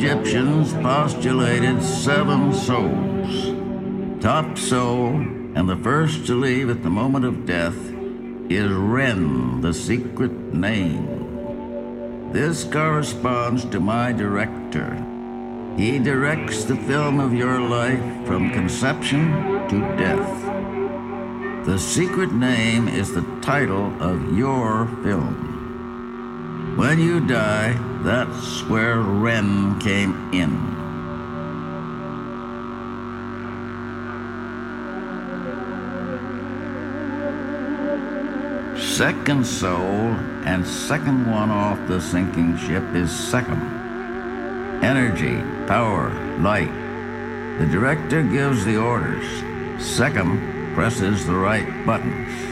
Egyptians postulated seven souls. Top soul, and the first to leave at the moment of death, is Ren, the secret name. This corresponds to my director. He directs the film of your life from conception to death. The secret name is the title of your film. When you die, that's where Ren came in. Second soul and second one off the sinking ship is Sekhem. Energy, power, light. The director gives the orders. Sekhem presses the right buttons.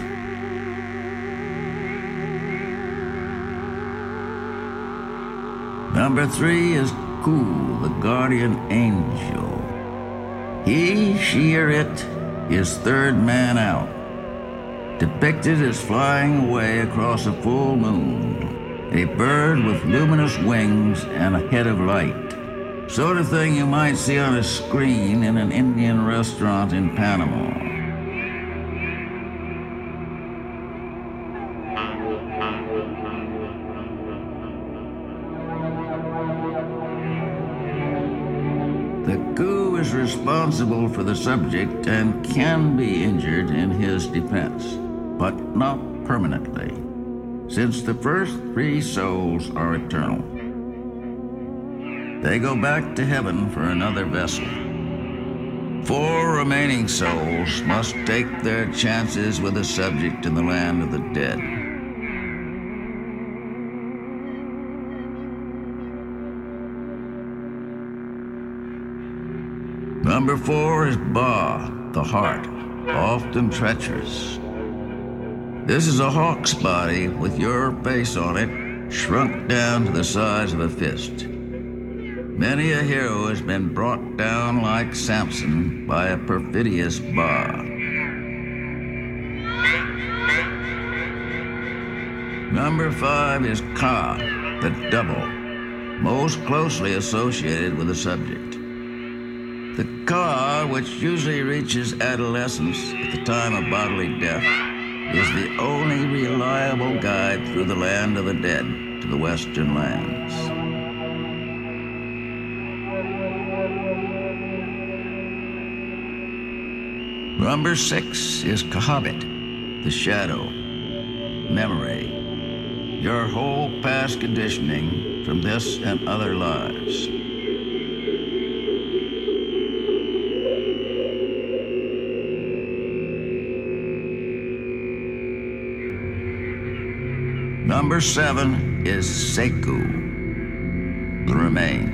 Number three is Khu, the guardian angel. He, she, or it is third man out depicted as flying away across a full moon, a bird with luminous wings and a head of light. Sort of thing you might see on a screen in an Indian restaurant in Panama. Responsible for the subject and can be injured in his defense but not permanently, since the first three souls are eternal. They go back to heaven for another vessel. Four remaining souls must take their chances with the subject in the land of the dead. Four is Ba, the heart, often treacherous, this is a hawk's body with your face on it, shrunk down to the size of a fist. Many a hero has been brought down like Samson by a perfidious Ba. Number five is Ka, the double, most closely associated with the subject. Ka, which usually reaches adolescence at the time of bodily death, is the only reliable guide through the land of the dead to the western lands. Number six is Khaibit, the shadow, memory, your whole past conditioning from this and other lives. Number seven is Sekhu, the remains.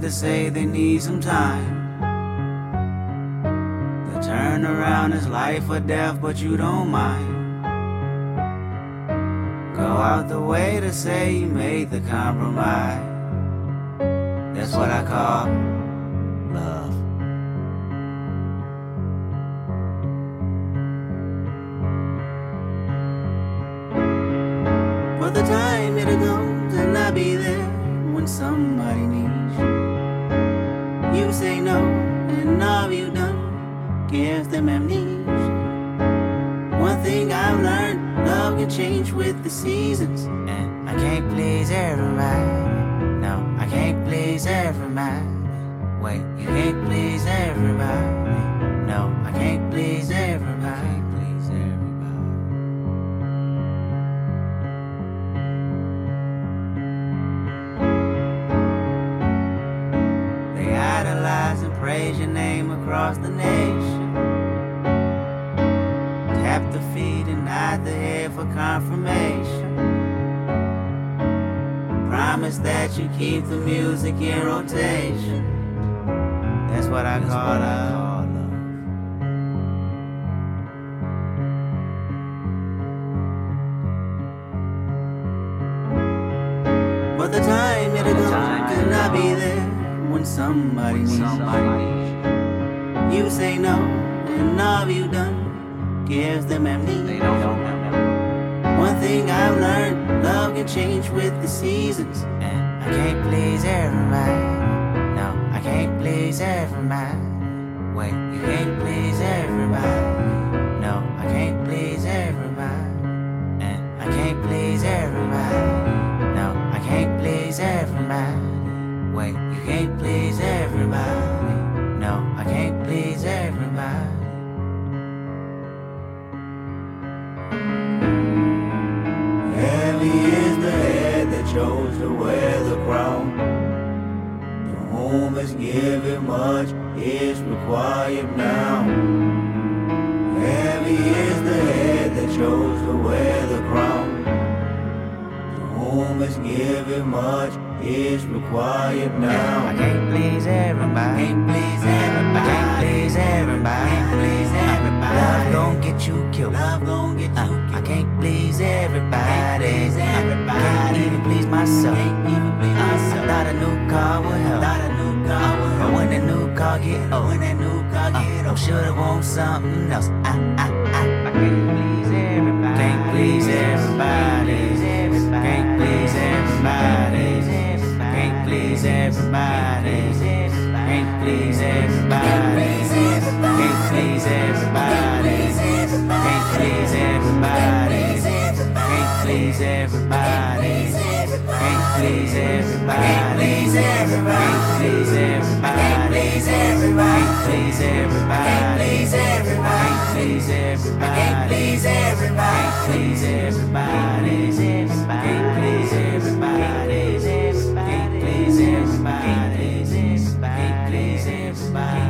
To say they need some time. The turnaround is life or death, but you don't mind. Go out the way to say you made the compromise. That's what I call you can't please everybody. No, I can't please everybody. Please everybody. They idolize and praise your name across the nation. Tap the feet and nod the head for confirmation. Promise that you keep the music in rotation. Somebody needs you. You say no, and all you done gives them amnesia. One thing I've learned, love can change with the seasons. And I can't please everybody. No, I can't please everybody. Wait, you can't please everybody. Required now. Heavy is the head that chose to wear the crown. To whom is given much is required now. I can't please everybody. Can't please everybody. Can't please everybody. Can't please everybody. Love gon' get you killed. Love gon' get you uh, killed. I can't please everybody. Can't please everybody. Can't even please myself. Can't even please uh, myself. I thought a new car would help. Thought a new car would help. But when the new car get old, when that new car get old, shoulda want something else. I, I, I, I can't please everybody. Can't please everybody. Can't please everybody. Can't please everybody. Can't please everybody. Can't please everybody. Can't please everybody. Can't please everybody. Everybody. Can't please everybody. Can't please everybody. Can't please everybody. Can't please everybody. Can't please everybody. Can't please everybody. Can't please everybody. Can't please everybody. Can't please everybody. Can't please everybody.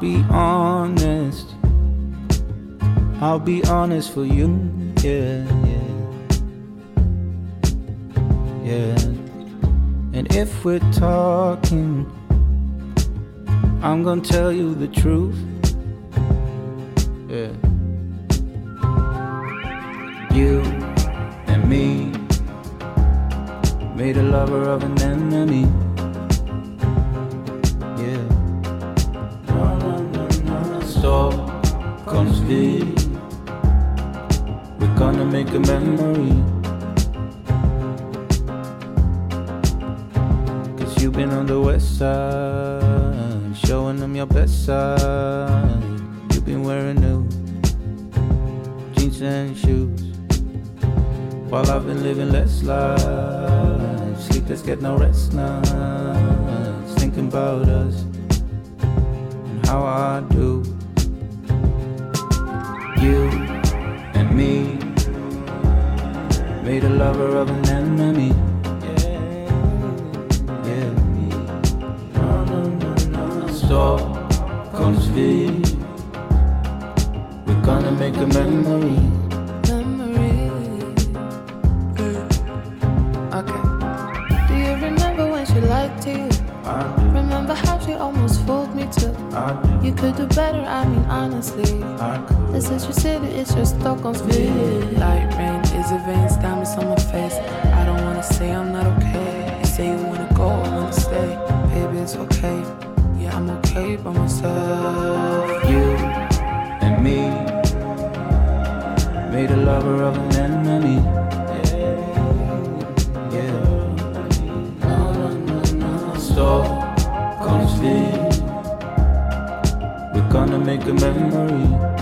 be honest. I'll be honest for you. Yeah, yeah. Yeah. And if we're talking, I'm gonna tell you the truth. Yeah. You and me made a lover of an enemy. We're gonna make a memory. Cause you've been on the west side, showing them your best side. You've been wearing new jeans and shoes. While I've been living less life, sleepless, get no rest nights. Thinking about us and how I do lover of an enemy. Yeah, no, no, no, no. Stop, comes We're gonna make a memory. Memory. Okay. Do you remember when she lied to you? Uh. Remember how she almost fooled me too? Uh. You could do better, I mean honestly. This is your city, it's your Stockholm's view. Light rain a veins, diamonds on my face. I don't wanna say I'm not okay. You say you wanna go, I wanna stay. Baby, it's okay. Yeah, I'm okay by myself. You and me made a lover of an enemy. Yeah. No, no, no, no. Stop, comes We're gonna make a memory.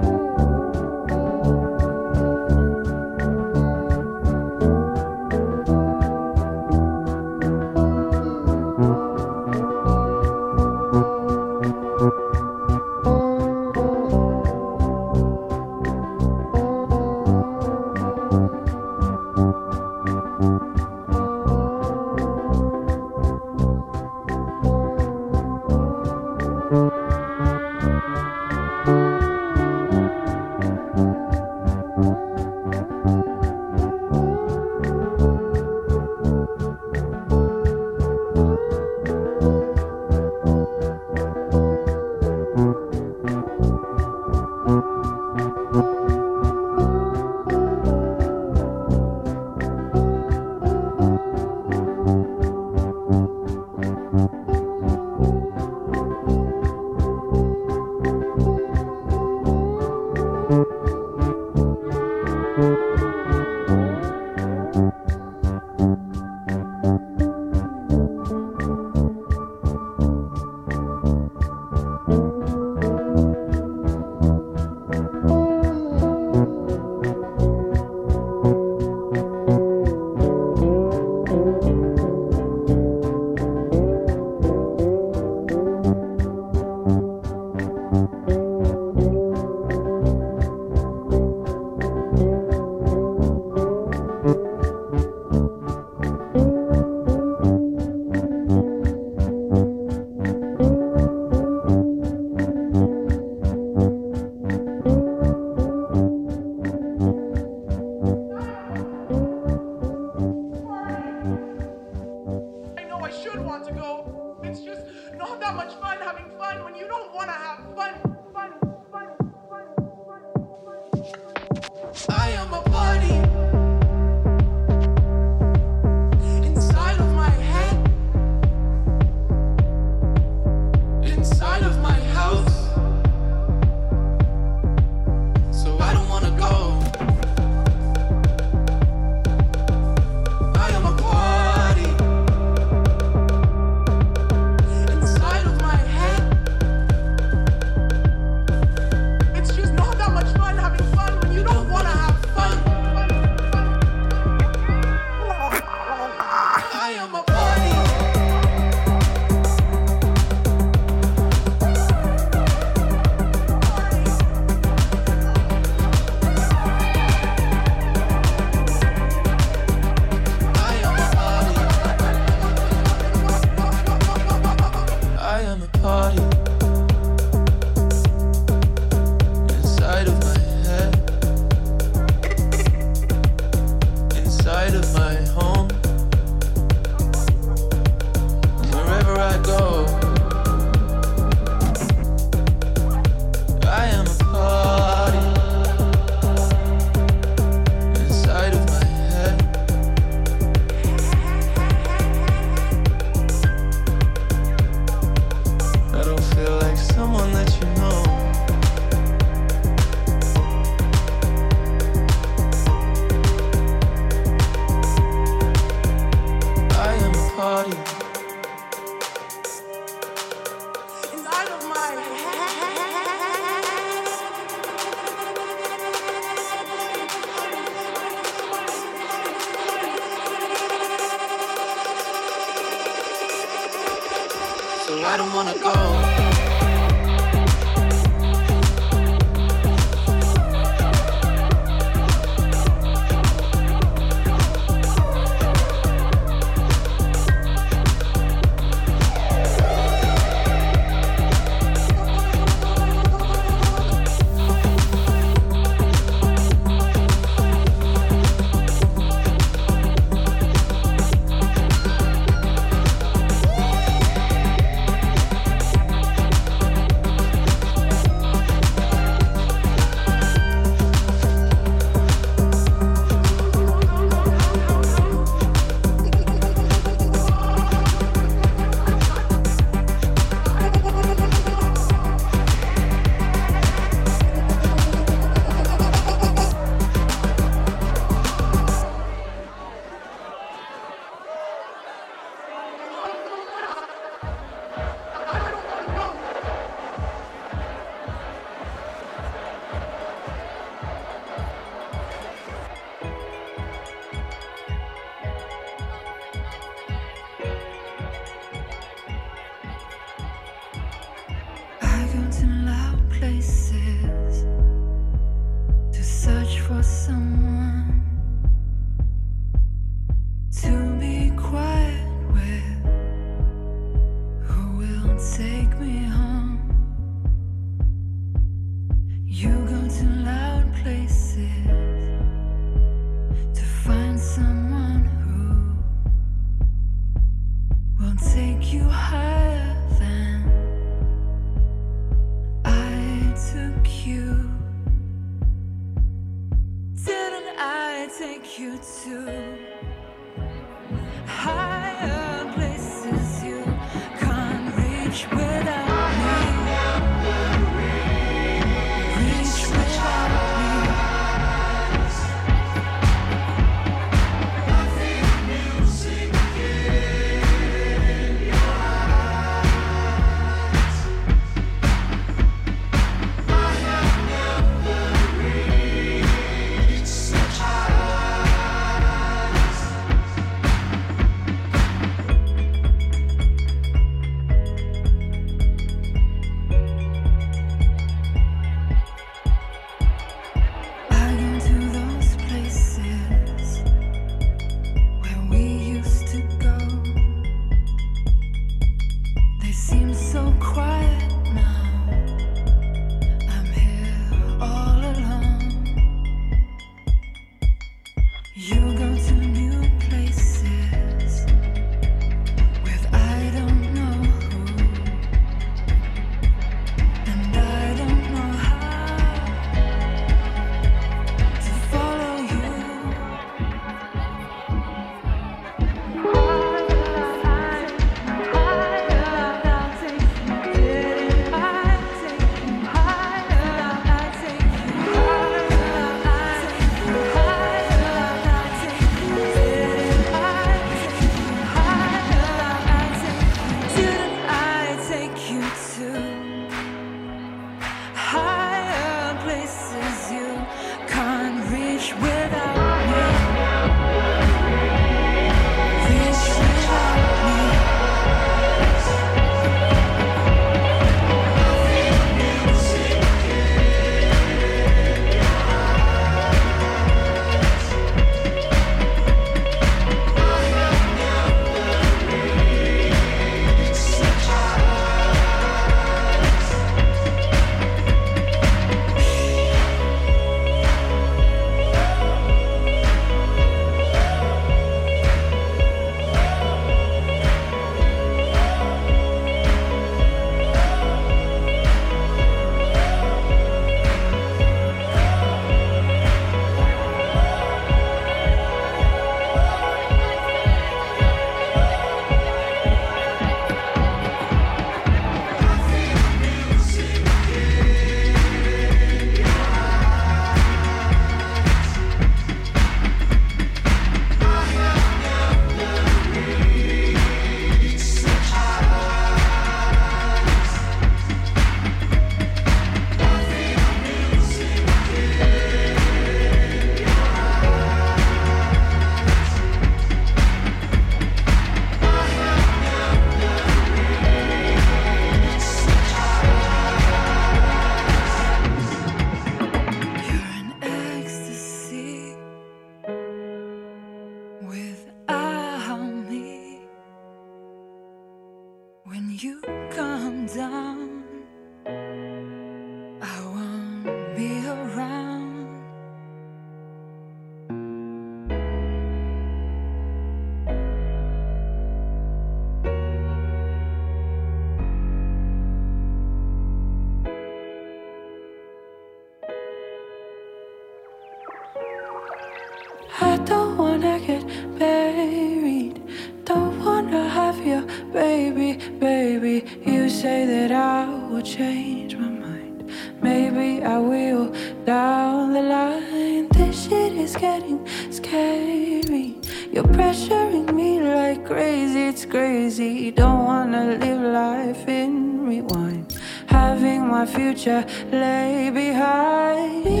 Crazy. Don't wanna live life in rewind. Having my future lay behind me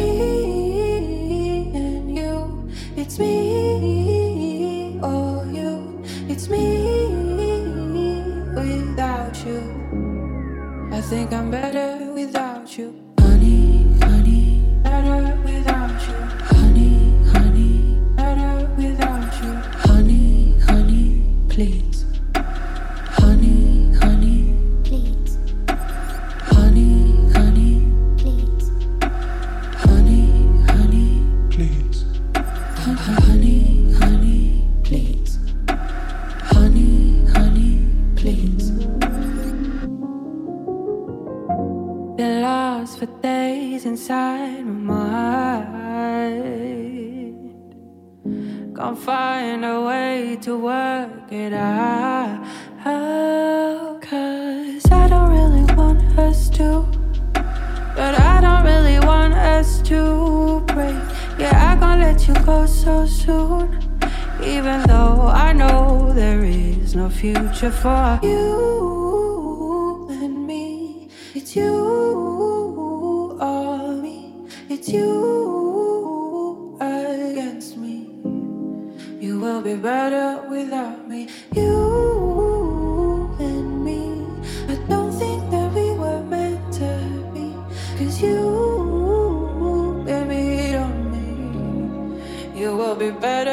and you. It's me or you. It's me without you. I think I'm better inside my mind. Can't find a way to work it out. Cause I don't really want us to. But I don't really want us to break. Yeah, I can't let you go so soon. Even though I know there is no future for you and me. It's you. It's you against me. You will be better without me. You and me. I don't think that we were meant to be. Cause you, baby, on me. You will be better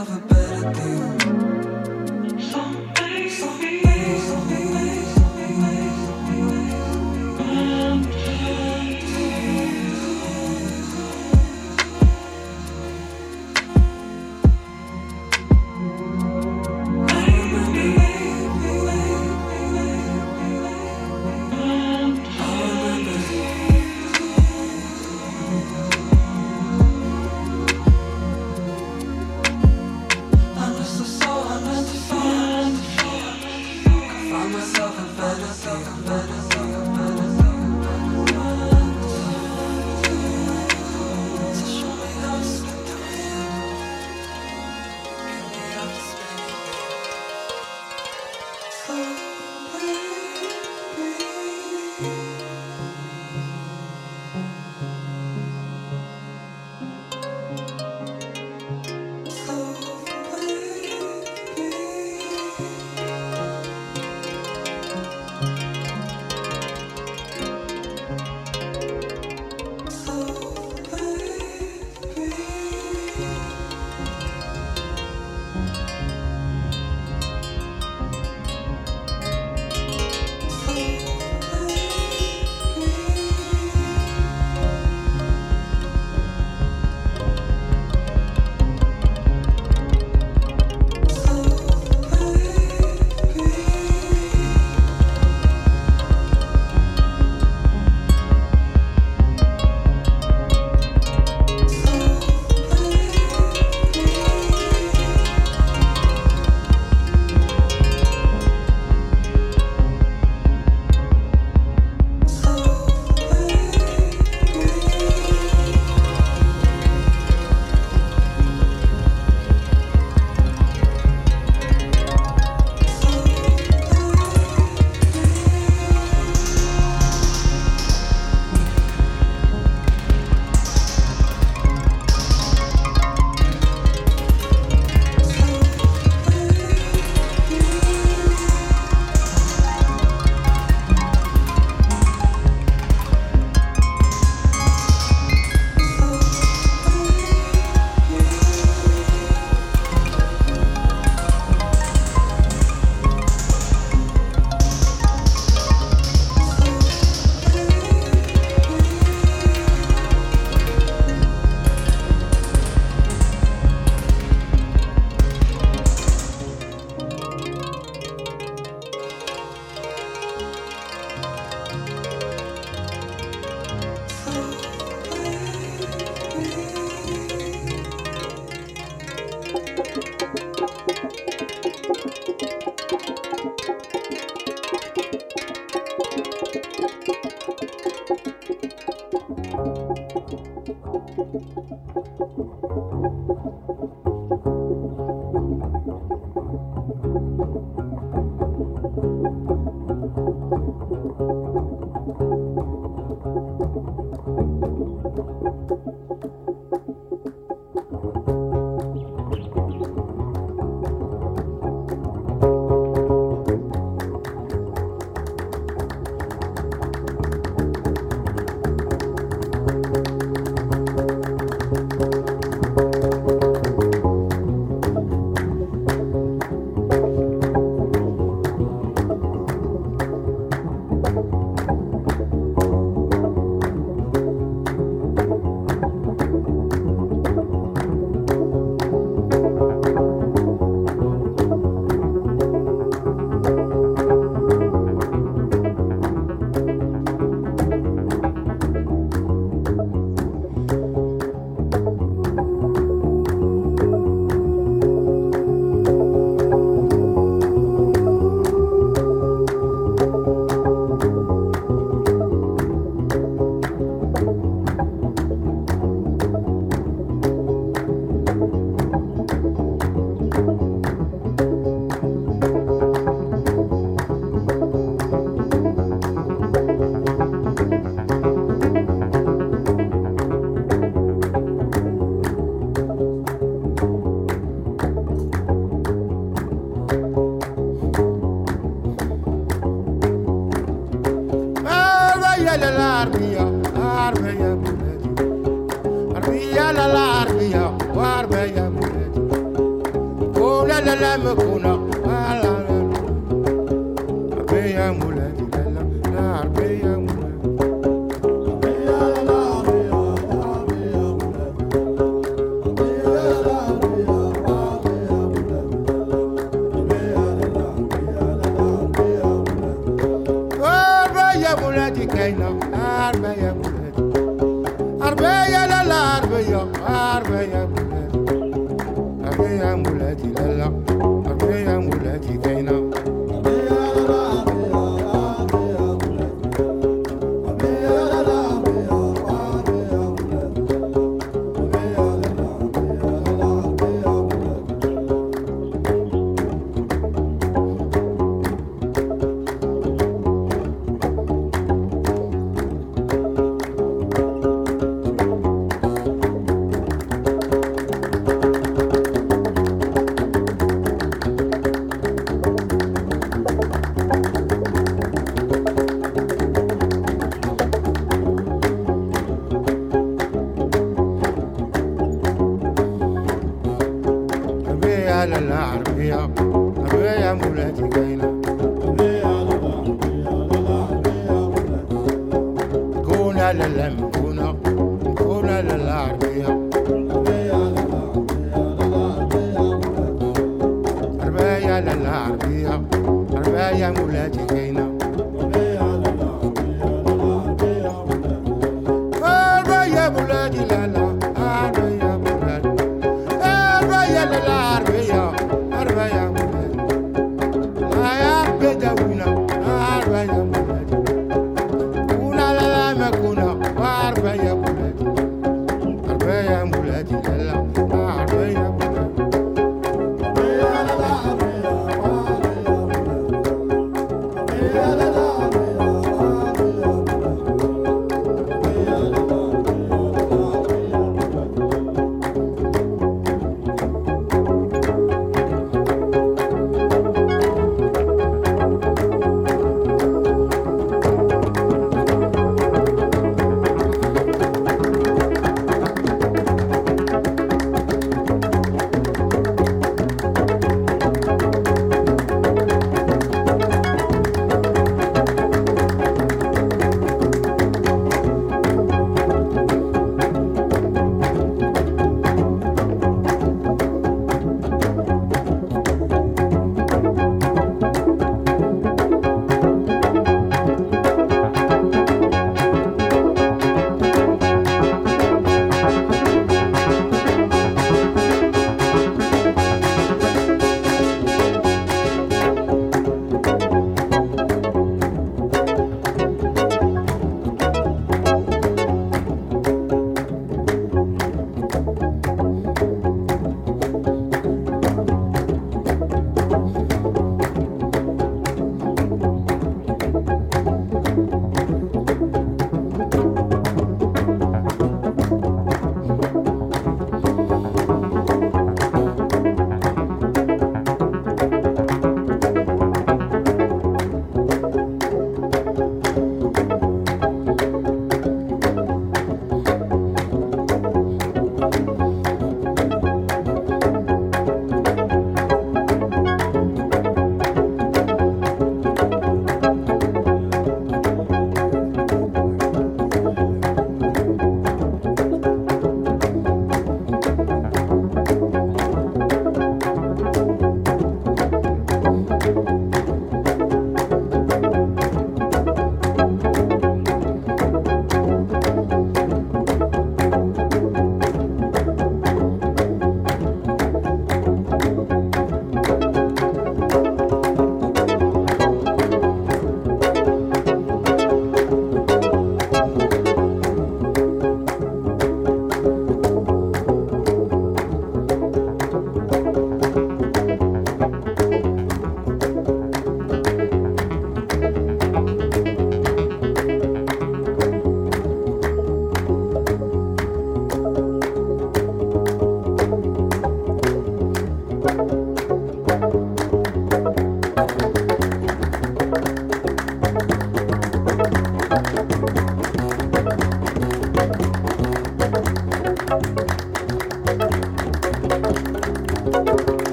of a better deal.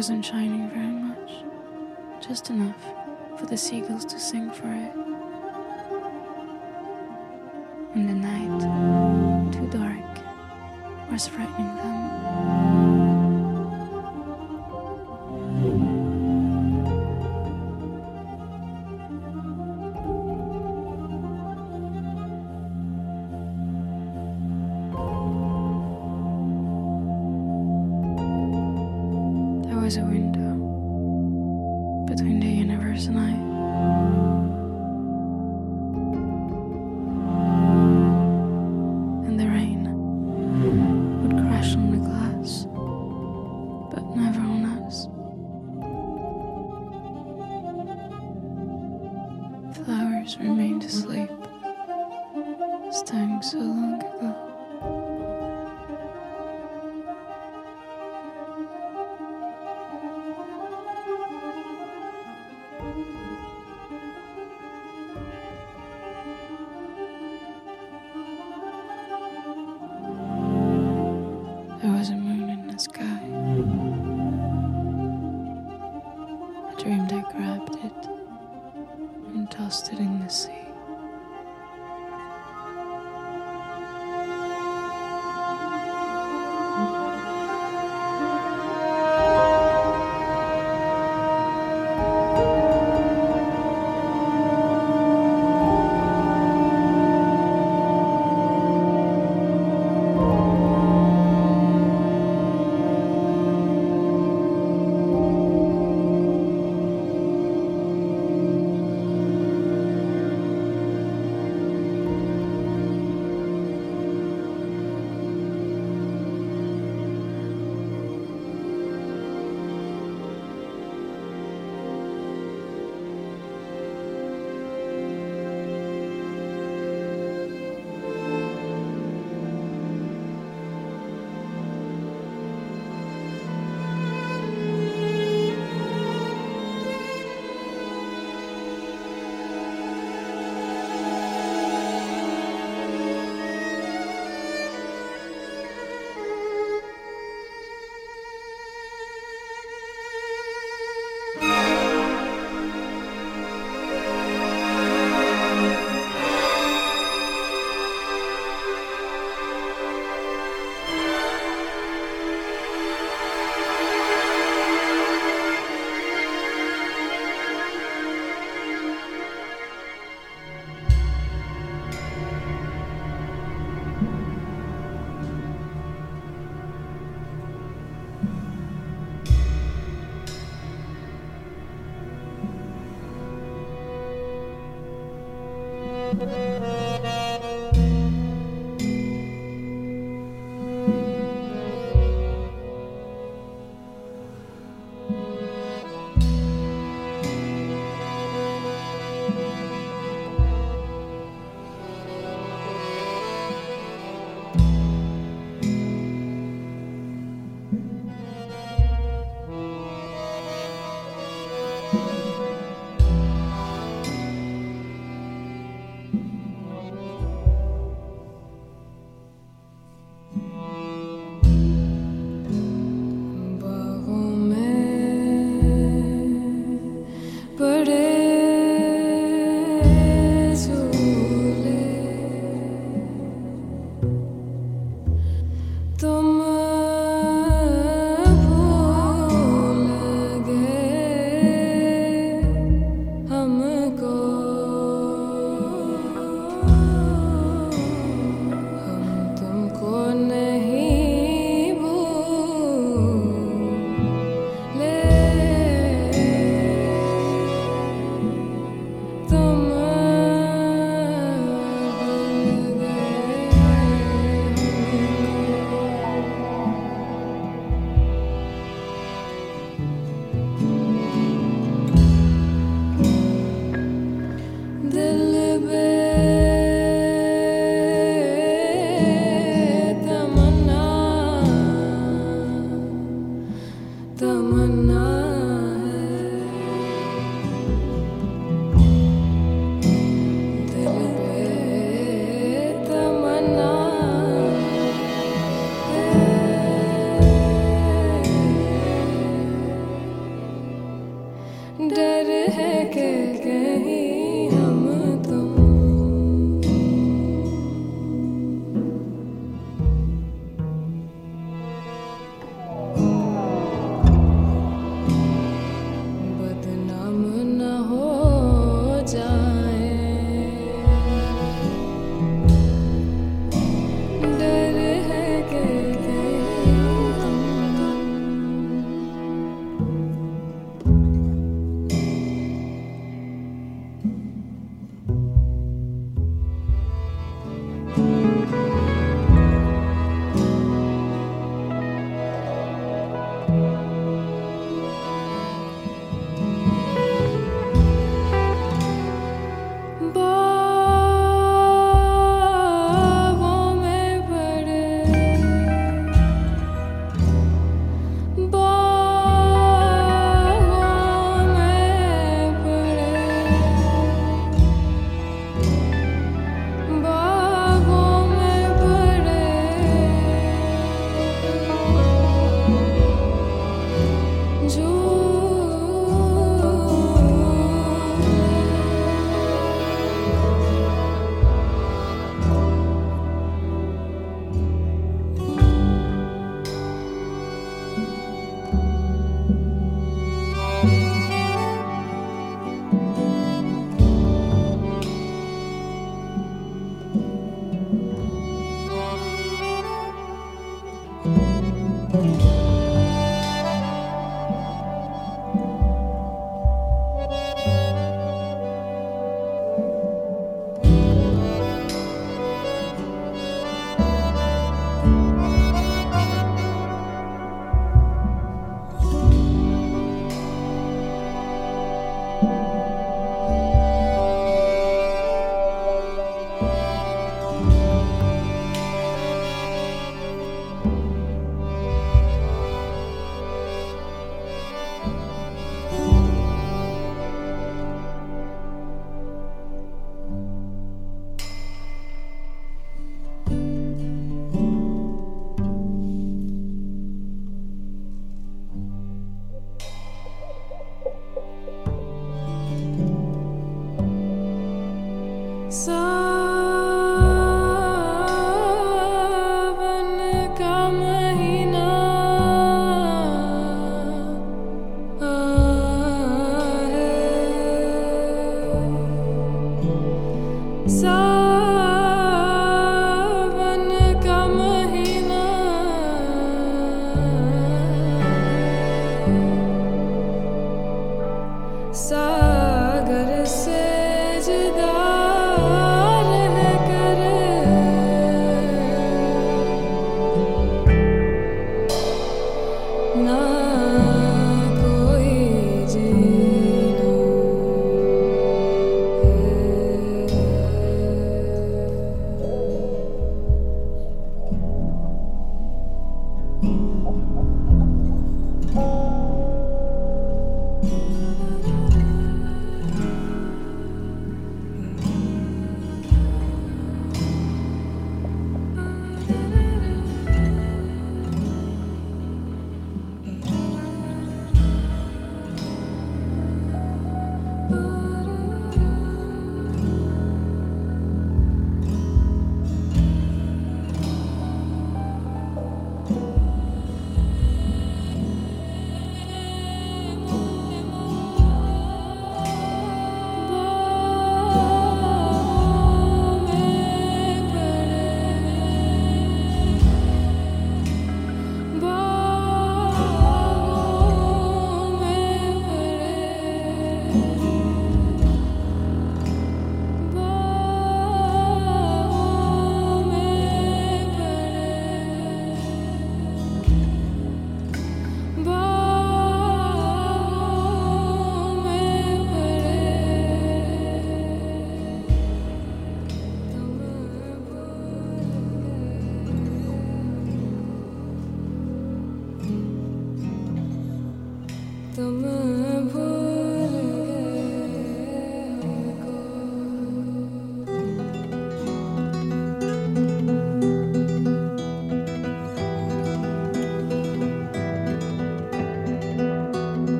wasn't shining very much, just enough for the seagulls to sing for it. was a window between the universe and I.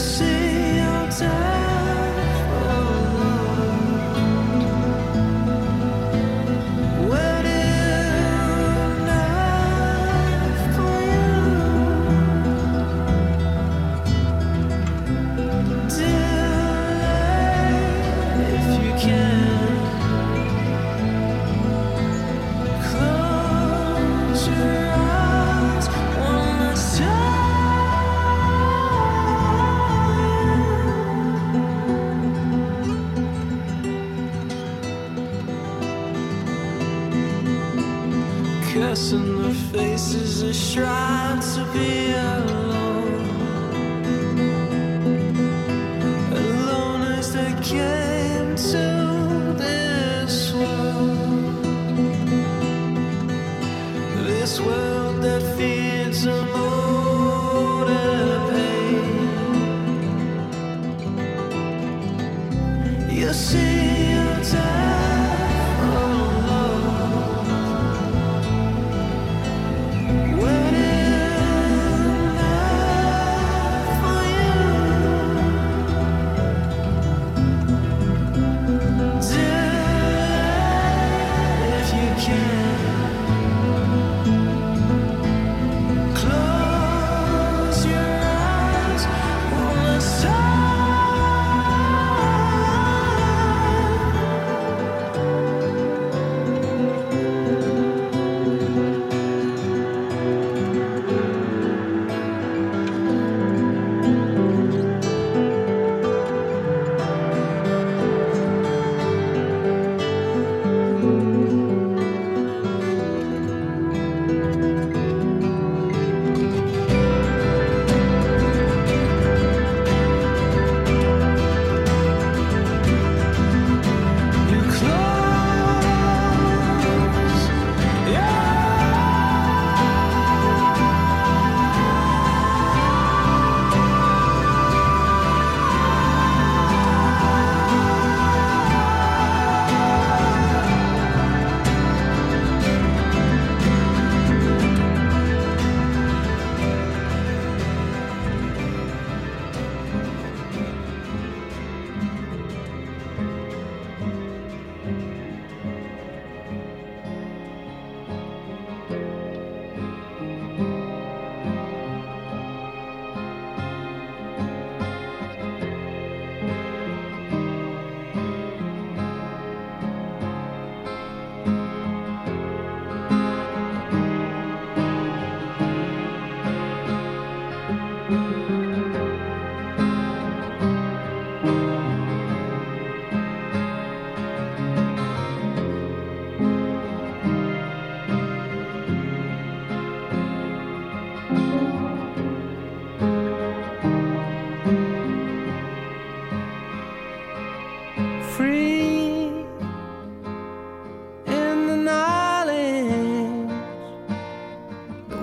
see,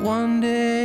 one day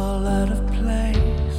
all out of place.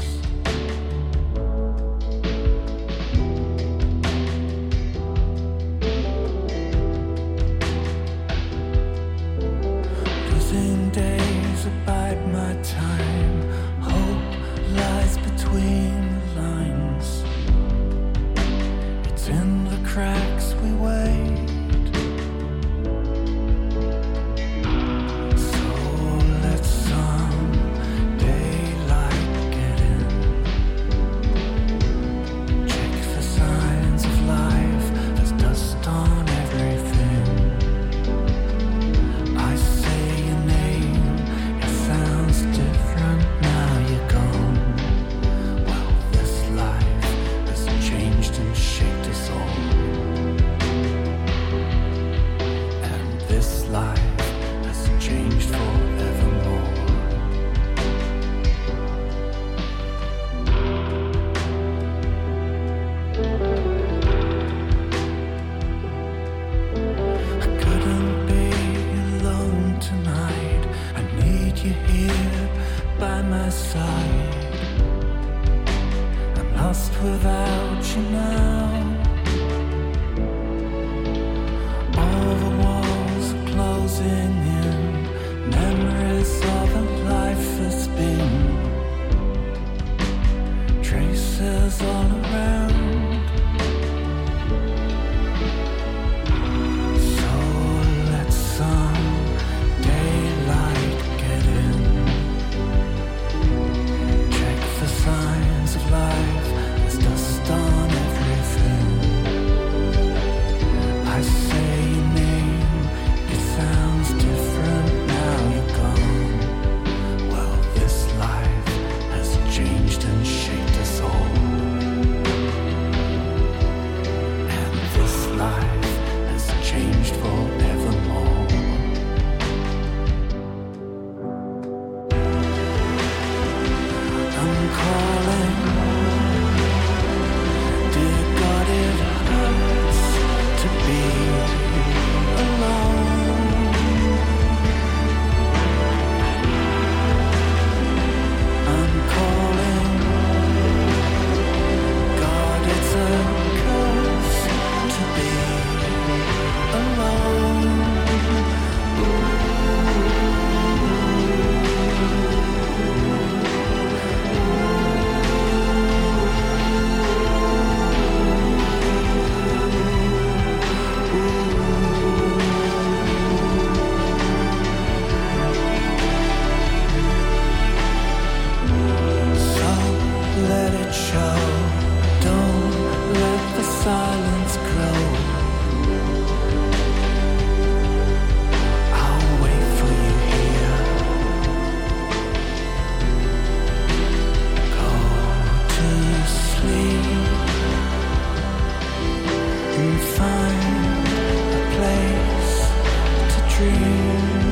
Dream.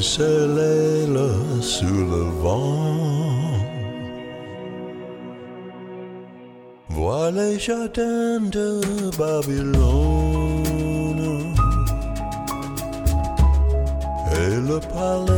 sécher l'aile sous le vent. Vois les jardins de Babylone et le palais.